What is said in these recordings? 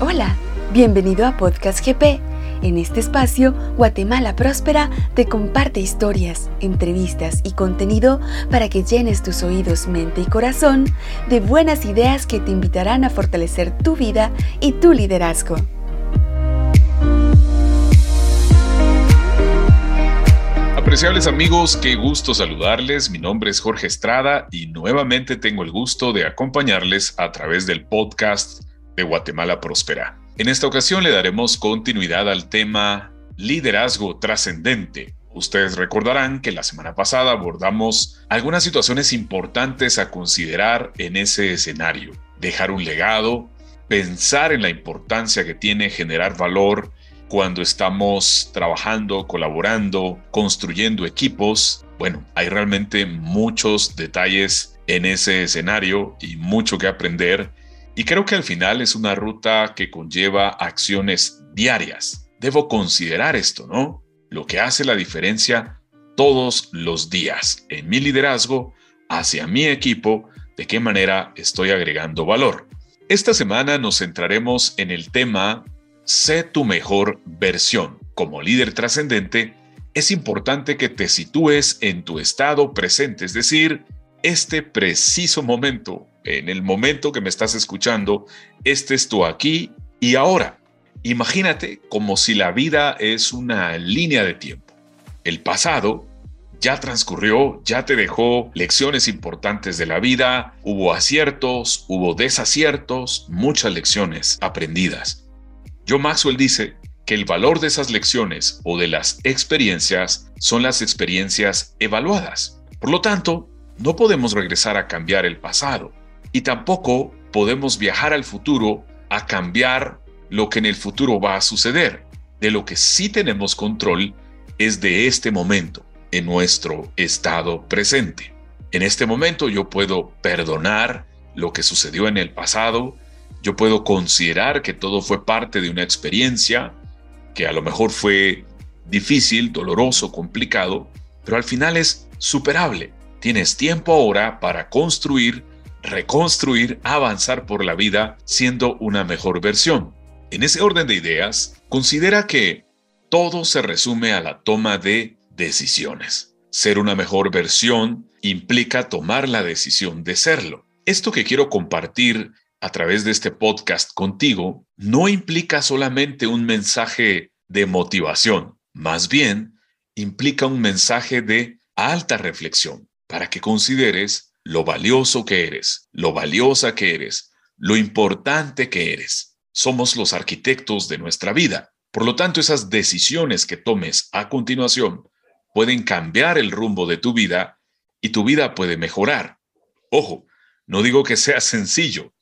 Hola, bienvenido a Podcast GP. En este espacio, Guatemala Próspera te comparte historias, entrevistas y contenido para que llenes tus oídos, mente y corazón de buenas ideas que te invitarán a fortalecer tu vida y tu liderazgo. Apreciables amigos, qué gusto saludarles. Mi nombre es Jorge Estrada y nuevamente tengo el gusto de acompañarles a través del podcast de Guatemala Próspera. En esta ocasión le daremos continuidad al tema liderazgo trascendente. Ustedes recordarán que la semana pasada abordamos algunas situaciones importantes a considerar en ese escenario. Dejar un legado, pensar en la importancia que tiene generar valor cuando estamos trabajando, colaborando, construyendo equipos. Bueno, hay realmente muchos detalles en ese escenario y mucho que aprender y creo que al final es una ruta que conlleva acciones diarias. Debo considerar esto, ¿no? Lo que hace la diferencia todos los días en mi liderazgo hacia mi equipo, de qué manera estoy agregando valor. Esta semana nos centraremos en el tema Sé tu mejor versión. Como líder trascendente, es importante que te sitúes en tu estado presente, es decir, este preciso momento, en el momento que me estás escuchando, este es tu aquí y ahora. Imagínate como si la vida es una línea de tiempo. El pasado ya transcurrió, ya te dejó lecciones importantes de la vida, hubo aciertos, hubo desaciertos, muchas lecciones aprendidas. Joe Maxwell dice que el valor de esas lecciones o de las experiencias son las experiencias evaluadas. Por lo tanto, no podemos regresar a cambiar el pasado y tampoco podemos viajar al futuro a cambiar lo que en el futuro va a suceder. De lo que sí tenemos control es de este momento, en nuestro estado presente. En este momento yo puedo perdonar lo que sucedió en el pasado, yo puedo considerar que todo fue parte de una experiencia que a lo mejor fue difícil, doloroso, complicado, pero al final es superable. Tienes tiempo ahora para construir reconstruir, avanzar por la vida siendo una mejor versión. En ese orden de ideas, considera que todo se resume a la toma de decisiones. Ser una mejor versión implica tomar la decisión de serlo. Esto que quiero compartir a través de este podcast contigo no implica solamente un mensaje de motivación, más bien implica un mensaje de alta reflexión para que consideres lo valioso que eres, lo valiosa que eres, lo importante que eres. Somos los arquitectos de nuestra vida. Por lo tanto, esas decisiones que tomes a continuación pueden cambiar el rumbo de tu vida y tu vida puede mejorar. Ojo, no digo que sea sencillo.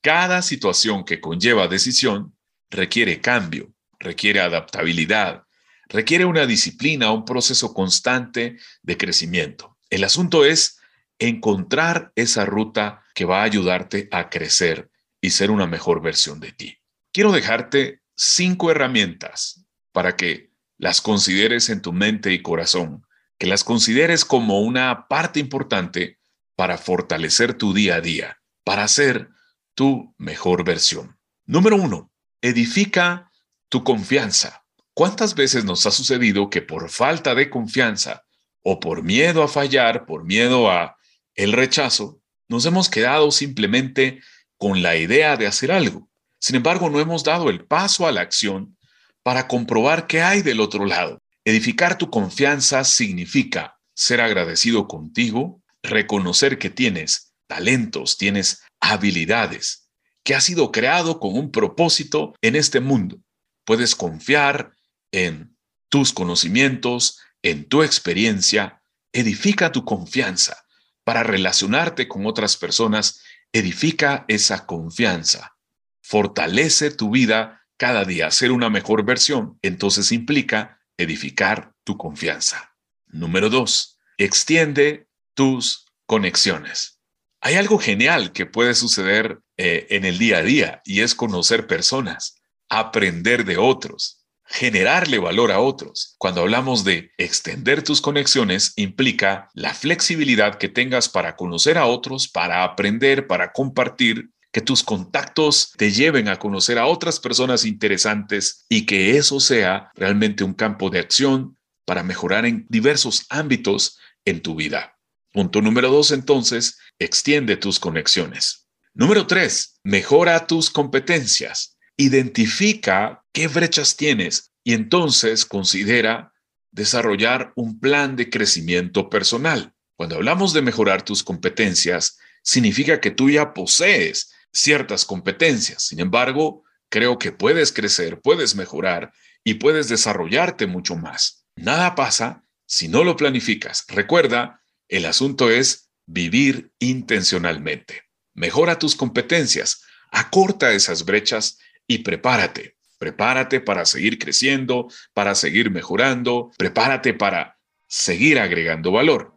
Cada situación que conlleva decisión requiere cambio, requiere adaptabilidad, requiere una disciplina, un proceso constante de crecimiento. El asunto es encontrar esa ruta que va a ayudarte a crecer y ser una mejor versión de ti. Quiero dejarte cinco herramientas para que las consideres en tu mente y corazón, que las consideres como una parte importante para fortalecer tu día a día, para ser tu mejor versión. Número uno, edifica tu confianza. ¿Cuántas veces nos ha sucedido que por falta de confianza o por miedo a fallar, por miedo a el rechazo, nos hemos quedado simplemente con la idea de hacer algo. Sin embargo, no hemos dado el paso a la acción para comprobar qué hay del otro lado. Edificar tu confianza significa ser agradecido contigo, reconocer que tienes talentos, tienes habilidades, que has sido creado con un propósito en este mundo. Puedes confiar en tus conocimientos, en tu experiencia. Edifica tu confianza para relacionarte con otras personas, edifica esa confianza. Fortalece tu vida cada día, ser una mejor versión. Entonces implica edificar tu confianza. Número dos, extiende tus conexiones. Hay algo genial que puede suceder eh, en el día a día y es conocer personas, aprender de otros, generarle valor a otros. Cuando hablamos de extender tus conexiones, implica la flexibilidad que tengas para conocer a otros, para aprender, para compartir que tus contactos te lleven a conocer a otras personas interesantes y que eso sea realmente un campo de acción para mejorar en diversos ámbitos en tu vida. Punto número dos, entonces, extiende tus conexiones. Número tres, mejora tus competencias. Identifica qué brechas tienes y entonces considera desarrollar un plan de crecimiento personal. Cuando hablamos de mejorar tus competencias, significa que tú ya posees ciertas competencias. Sin embargo, creo que puedes crecer, puedes mejorar y puedes desarrollarte mucho más. Nada pasa si no lo planificas. Recuerda, el asunto es vivir intencionalmente. Mejora tus competencias, acorta esas brechas y prepárate. Prepárate para seguir creciendo, para seguir mejorando, prepárate para seguir agregando valor.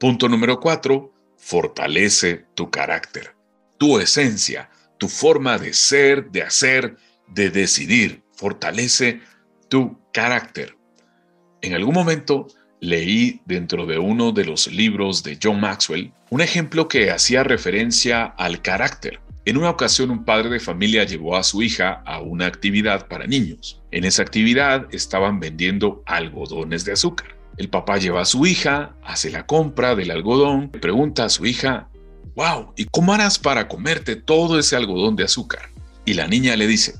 Punto número cuatro, fortalece tu carácter, tu esencia, tu forma de ser, de hacer, de decidir. Fortalece tu carácter. En algún momento leí dentro de uno de los libros de John Maxwell un ejemplo que hacía referencia al carácter. En una ocasión un padre de familia llevó a su hija a una actividad para niños. En esa actividad estaban vendiendo algodones de azúcar. El papá lleva a su hija, hace la compra del algodón, le pregunta a su hija, wow, ¿y cómo harás para comerte todo ese algodón de azúcar? Y la niña le dice,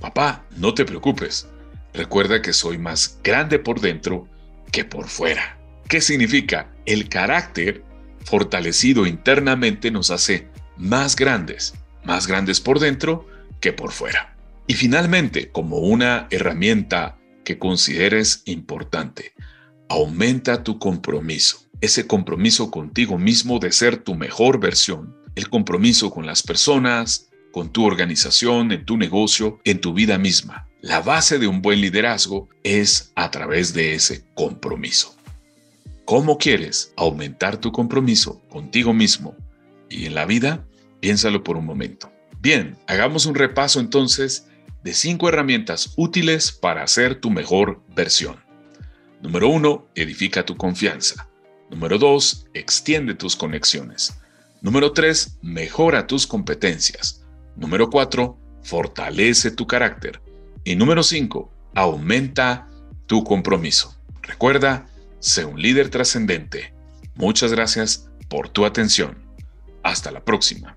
papá, no te preocupes, recuerda que soy más grande por dentro que por fuera. ¿Qué significa? El carácter fortalecido internamente nos hace más grandes, más grandes por dentro que por fuera. Y finalmente, como una herramienta que consideres importante, aumenta tu compromiso, ese compromiso contigo mismo de ser tu mejor versión, el compromiso con las personas, con tu organización, en tu negocio, en tu vida misma. La base de un buen liderazgo es a través de ese compromiso. ¿Cómo quieres aumentar tu compromiso contigo mismo y en la vida? Piénsalo por un momento. Bien, hagamos un repaso entonces de cinco herramientas útiles para hacer tu mejor versión. Número uno, edifica tu confianza. Número dos, extiende tus conexiones. Número tres, mejora tus competencias. Número cuatro, fortalece tu carácter. Y número 5, aumenta tu compromiso. Recuerda, sé un líder trascendente. Muchas gracias por tu atención. Hasta la próxima.